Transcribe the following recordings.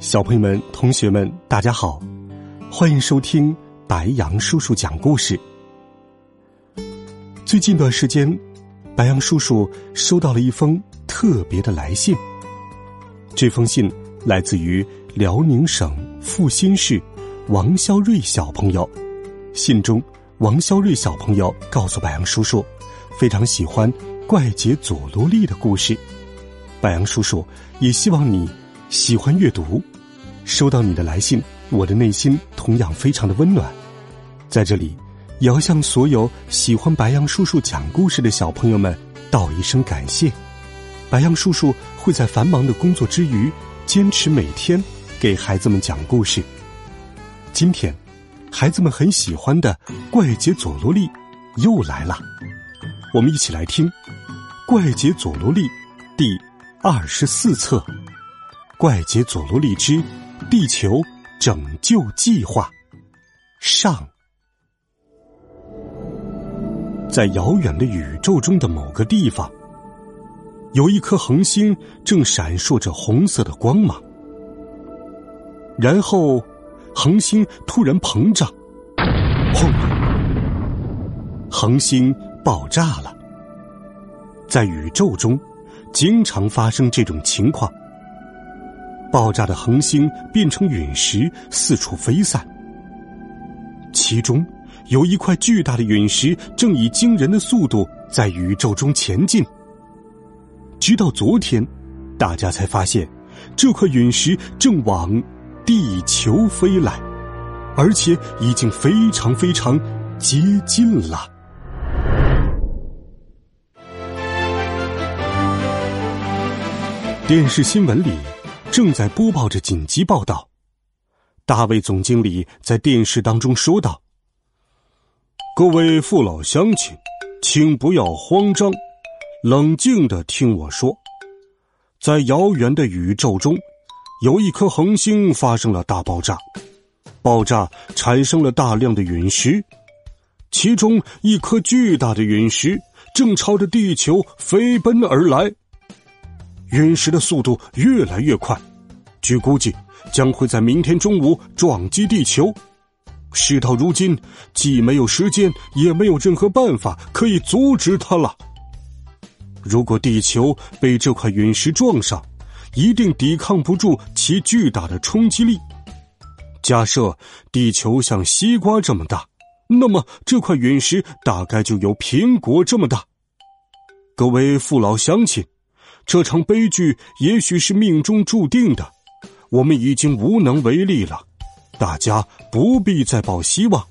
小朋友们、同学们，大家好，欢迎收听白杨叔叔讲故事。最近一段时间，白杨叔叔收到了一封特别的来信。这封信来自于辽宁省阜新市王肖瑞小朋友。信中，王肖瑞小朋友告诉白杨叔叔，非常喜欢怪杰佐罗利的故事。白杨叔叔也希望你喜欢阅读。收到你的来信，我的内心同样非常的温暖。在这里，也要向所有喜欢白杨叔叔讲故事的小朋友们道一声感谢。白杨叔叔会在繁忙的工作之余，坚持每天给孩子们讲故事。今天，孩子们很喜欢的《怪杰佐罗利》又来了，我们一起来听《怪杰佐罗利》第二十四册《怪杰佐罗利之》。地球拯救计划上，在遥远的宇宙中的某个地方，有一颗恒星正闪烁着红色的光芒。然后，恒星突然膨胀，轰！恒星爆炸了。在宇宙中，经常发生这种情况。爆炸的恒星变成陨石，四处飞散。其中有一块巨大的陨石正以惊人的速度在宇宙中前进。直到昨天，大家才发现，这块陨石正往地球飞来，而且已经非常非常接近了。电视新闻里。正在播报着紧急报道，大卫总经理在电视当中说道：“各位父老乡亲，请不要慌张，冷静的听我说。在遥远的宇宙中，有一颗恒星发生了大爆炸，爆炸产生了大量的陨石，其中一颗巨大的陨石正朝着地球飞奔而来。”陨石的速度越来越快，据估计将会在明天中午撞击地球。事到如今，既没有时间，也没有任何办法可以阻止它了。如果地球被这块陨石撞上，一定抵抗不住其巨大的冲击力。假设地球像西瓜这么大，那么这块陨石大概就有苹果这么大。各位父老乡亲。这场悲剧也许是命中注定的，我们已经无能为力了。大家不必再抱希望，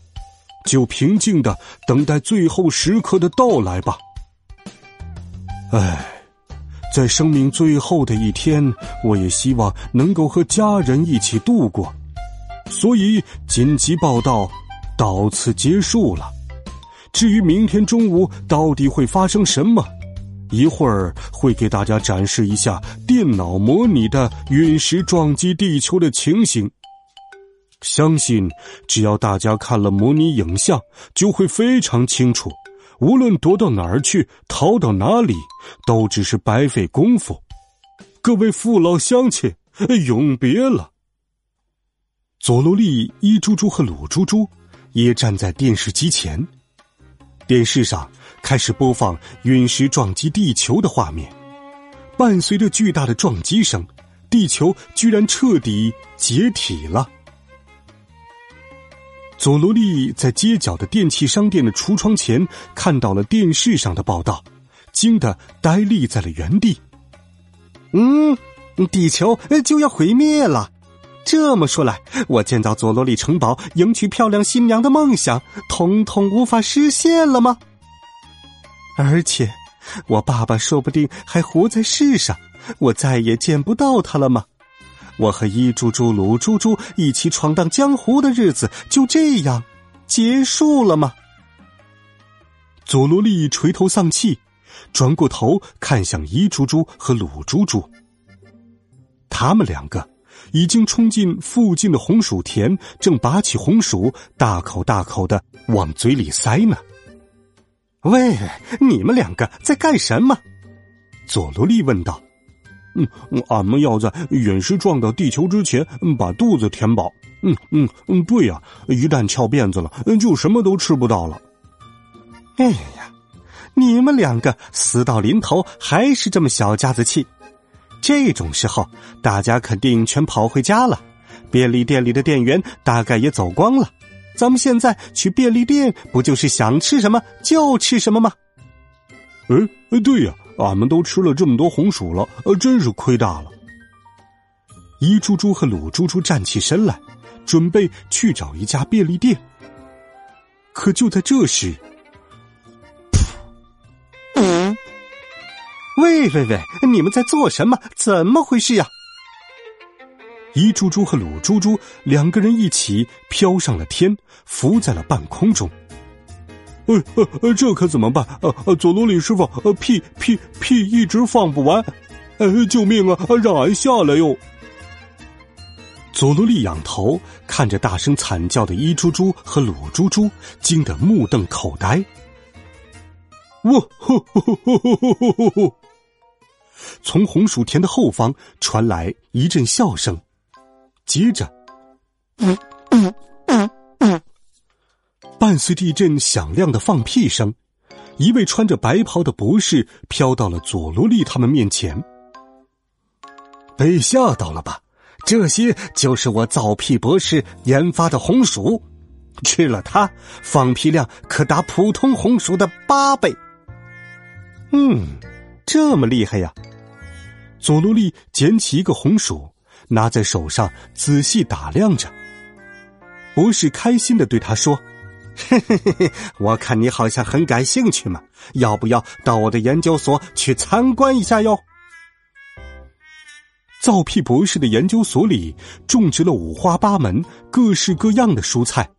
就平静的等待最后时刻的到来吧。唉，在生命最后的一天，我也希望能够和家人一起度过。所以紧急报道到此结束了。至于明天中午到底会发生什么？一会儿会给大家展示一下电脑模拟的陨石撞击地球的情形。相信只要大家看了模拟影像，就会非常清楚。无论躲到哪儿去，逃到哪里，都只是白费功夫。各位父老乡亲，永别了。佐罗利、伊猪猪和鲁猪猪也站在电视机前。电视上开始播放陨石撞击地球的画面，伴随着巨大的撞击声，地球居然彻底解体了。佐罗利在街角的电器商店的橱窗前看到了电视上的报道，惊得呆立在了原地。嗯，地球就要毁灭了。这么说来，我建造佐罗利城堡、迎娶漂亮新娘的梦想，统统无法实现了吗？而且，我爸爸说不定还活在世上，我再也见不到他了吗？我和一猪猪、鲁猪猪一起闯荡江湖的日子就这样结束了吗？佐罗利垂头丧气，转过头看向一猪猪和鲁猪猪。他们两个已经冲进附近的红薯田，正拔起红薯，大口大口的往嘴里塞呢。喂，你们两个在干什么？佐罗利问道。嗯，俺们要在陨石撞到地球之前把肚子填饱。嗯嗯嗯，对呀，一旦翘辫子了，就什么都吃不到了。哎呀，你们两个死到临头还是这么小家子气。这种时候，大家肯定全跑回家了，便利店里的店员大概也走光了。咱们现在去便利店，不就是想吃什么就吃什么吗？哎，对呀，俺们都吃了这么多红薯了，呃，真是亏大了。一猪猪和鲁猪猪站起身来，准备去找一家便利店。可就在这时，喂喂喂！你们在做什么？怎么回事呀？一猪猪和鲁猪猪两个人一起飘上了天，浮在了半空中。呃呃，这可怎么办？呃呃，佐罗里师傅，呃，屁屁屁一直放不完，呃，救命啊！让俺下来哟！佐罗利仰头看着大声惨叫的一猪猪和鲁猪猪，惊得目瞪口呆。哇！吼吼吼吼吼吼吼！从红薯田的后方传来一阵笑声，接着，伴随地震响亮的放屁声，一位穿着白袍的博士飘到了佐罗利他们面前。被吓到了吧？这些就是我造屁博士研发的红薯，吃了它，放屁量可达普通红薯的八倍。嗯，这么厉害呀！佐罗利捡起一个红薯，拿在手上仔细打量着。博士开心的对他说：“嘿嘿嘿嘿，我看你好像很感兴趣嘛，要不要到我的研究所去参观一下哟？”造屁博士的研究所里种植了五花八门、各式各样的蔬菜。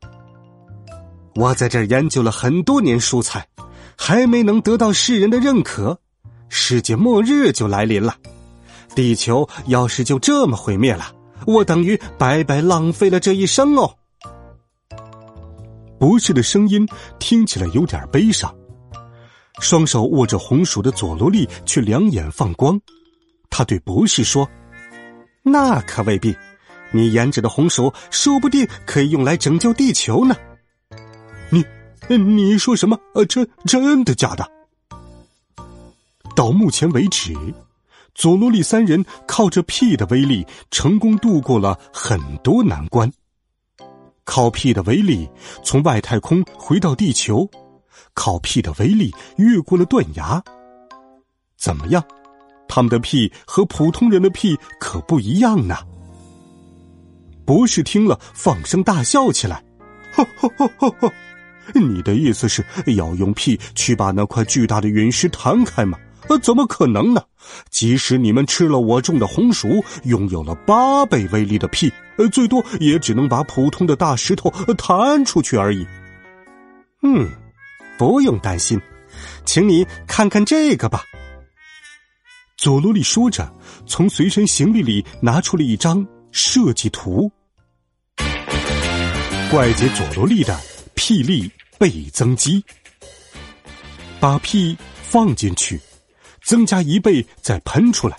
我在这研究了很多年蔬菜，还没能得到世人的认可，世界末日就来临了。地球要是就这么毁灭了，我等于白白浪费了这一生哦。博士的声音听起来有点悲伤，双手握着红薯的佐罗利却两眼放光。他对博士说：“那可未必，你研制的红薯说不定可以用来拯救地球呢。”你，你说什么？呃，真真的假的？到目前为止。佐罗利三人靠着屁的威力，成功度过了很多难关。靠屁的威力从外太空回到地球，靠屁的威力越过了断崖。怎么样？他们的屁和普通人的屁可不一样呢。博士听了，放声大笑起来：“哈哈哈哈哈！你的意思是要用屁去把那块巨大的陨石弹开吗？”呃，怎么可能呢？即使你们吃了我种的红薯，拥有了八倍威力的屁，呃，最多也只能把普通的大石头弹出去而已。嗯，不用担心，请你看看这个吧。佐罗利说着，从随身行李里拿出了一张设计图。怪杰佐罗利的霹雳倍增机，把屁放进去。增加一倍再喷出来。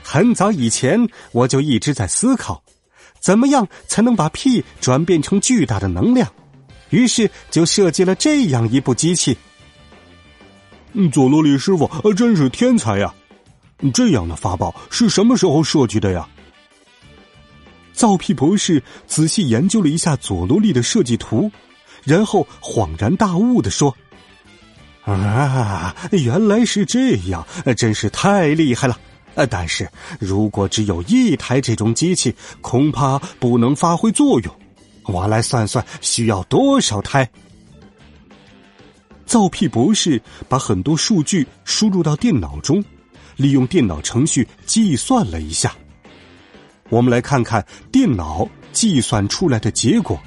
很早以前我就一直在思考，怎么样才能把屁转变成巨大的能量，于是就设计了这样一部机器。佐罗里师傅真是天才呀！这样的法宝是什么时候设计的呀？造屁博士仔细研究了一下佐罗利的设计图，然后恍然大悟的说。啊，原来是这样，真是太厉害了！呃，但是如果只有一台这种机器，恐怕不能发挥作用。我来算算，需要多少台？造屁博士把很多数据输入到电脑中，利用电脑程序计算了一下。我们来看看电脑计算出来的结果。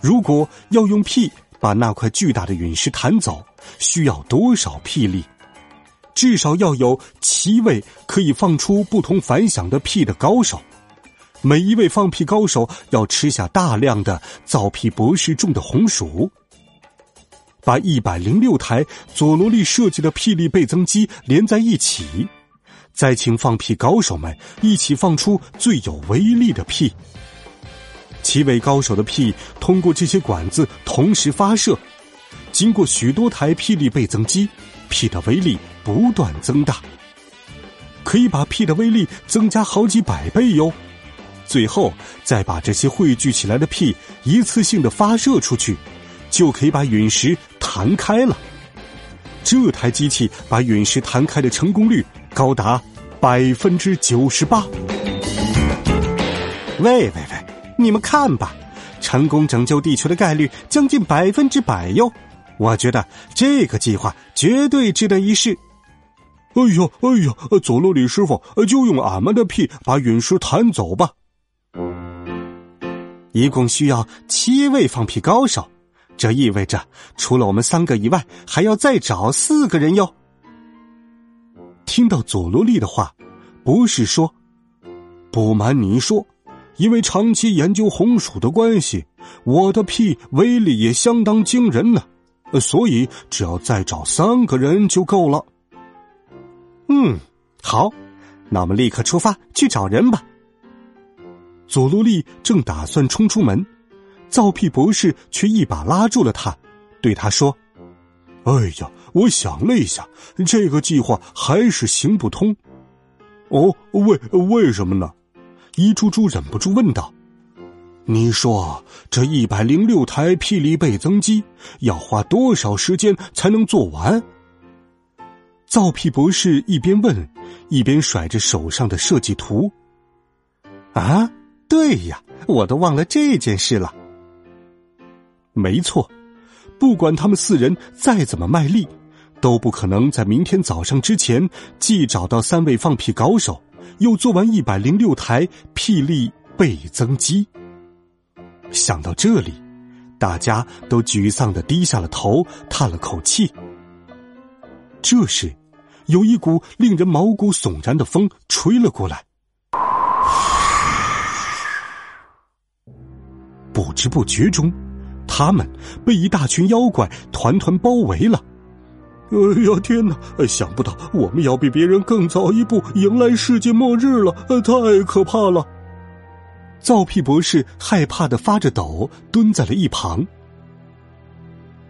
如果要用屁把那块巨大的陨石弹走，需要多少屁力？至少要有七位可以放出不同反响的屁的高手。每一位放屁高手要吃下大量的造屁博士种的红薯。把一百零六台佐罗利设计的屁力倍增机连在一起，再请放屁高手们一起放出最有威力的屁。七位高手的屁通过这些管子同时发射，经过许多台霹雳倍增机，屁的威力不断增大，可以把屁的威力增加好几百倍哟。最后再把这些汇聚起来的屁一次性的发射出去，就可以把陨石弹开了。这台机器把陨石弹开的成功率高达百分之九十八。喂喂喂！你们看吧，成功拯救地球的概率将近百分之百哟！我觉得这个计划绝对值得一试。哎呀哎呀，佐罗里师傅，就用俺们的屁把陨石弹走吧。一共需要七位放屁高手，这意味着除了我们三个以外，还要再找四个人哟。听到佐罗利的话，不是说：“不瞒你说。”因为长期研究红薯的关系，我的屁威力也相当惊人呢，所以只要再找三个人就够了。嗯，好，那我们立刻出发去找人吧。佐罗利正打算冲出门，造屁博士却一把拉住了他，对他说：“哎呀，我想了一下，这个计划还是行不通。哦，为为什么呢？”一猪猪忍不住问道：“你说这一百零六台霹雳倍增机要花多少时间才能做完？”造屁博士一边问，一边甩着手上的设计图。“啊，对呀，我都忘了这件事了。没错，不管他们四人再怎么卖力，都不可能在明天早上之前既找到三位放屁高手。”又做完一百零六台霹雳倍增机。想到这里，大家都沮丧的低下了头，叹了口气。这时，有一股令人毛骨悚然的风吹了过来，不知不觉中，他们被一大群妖怪团团包围了。哎呀天哪！想不到我们要比别人更早一步迎来世界末日了，太可怕了！造屁博士害怕的发着抖，蹲在了一旁。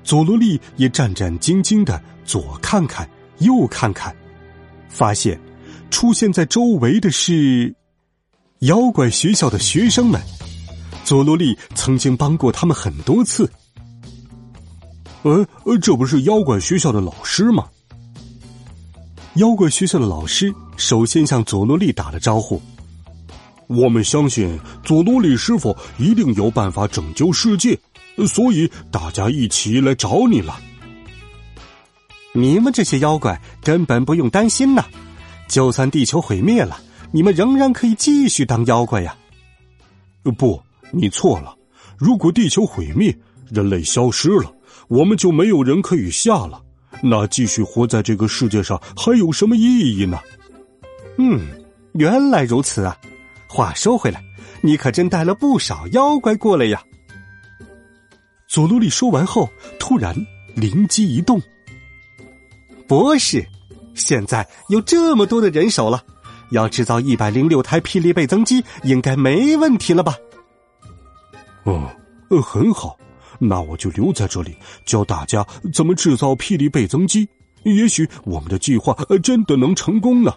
佐罗利也战战兢兢的左看看右看看，发现出现在周围的是妖怪学校的学生们。佐罗利曾经帮过他们很多次。呃，这不是妖怪学校的老师吗？妖怪学校的老师首先向佐罗利打了招呼。我们相信佐罗利师傅一定有办法拯救世界，所以大家一起来找你了。你们这些妖怪根本不用担心呐，就算地球毁灭了，你们仍然可以继续当妖怪呀。不，你错了。如果地球毁灭，人类消失了。我们就没有人可以下了，那继续活在这个世界上还有什么意义呢？嗯，原来如此啊。话说回来，你可真带了不少妖怪过来呀。佐罗利说完后，突然灵机一动：“博士，现在有这么多的人手了，要制造一百零六台霹雳倍增机，应该没问题了吧？”哦，呃，很好。那我就留在这里，教大家怎么制造霹雳倍增机。也许我们的计划真的能成功呢。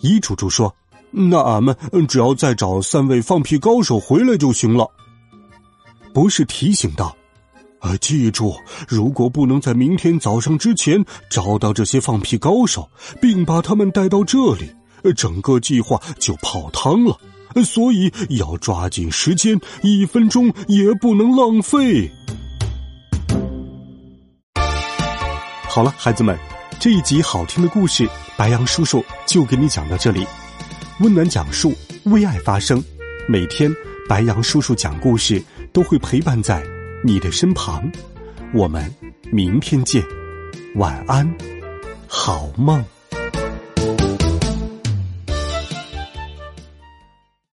一楚楚说：“那俺们只要再找三位放屁高手回来就行了。”博士提醒道：“啊，记住，如果不能在明天早上之前找到这些放屁高手，并把他们带到这里，整个计划就泡汤了。”所以要抓紧时间，一分钟也不能浪费。好了，孩子们，这一集好听的故事，白杨叔叔就给你讲到这里。温暖讲述，为爱发声。每天，白羊叔叔讲故事都会陪伴在你的身旁。我们明天见，晚安，好梦。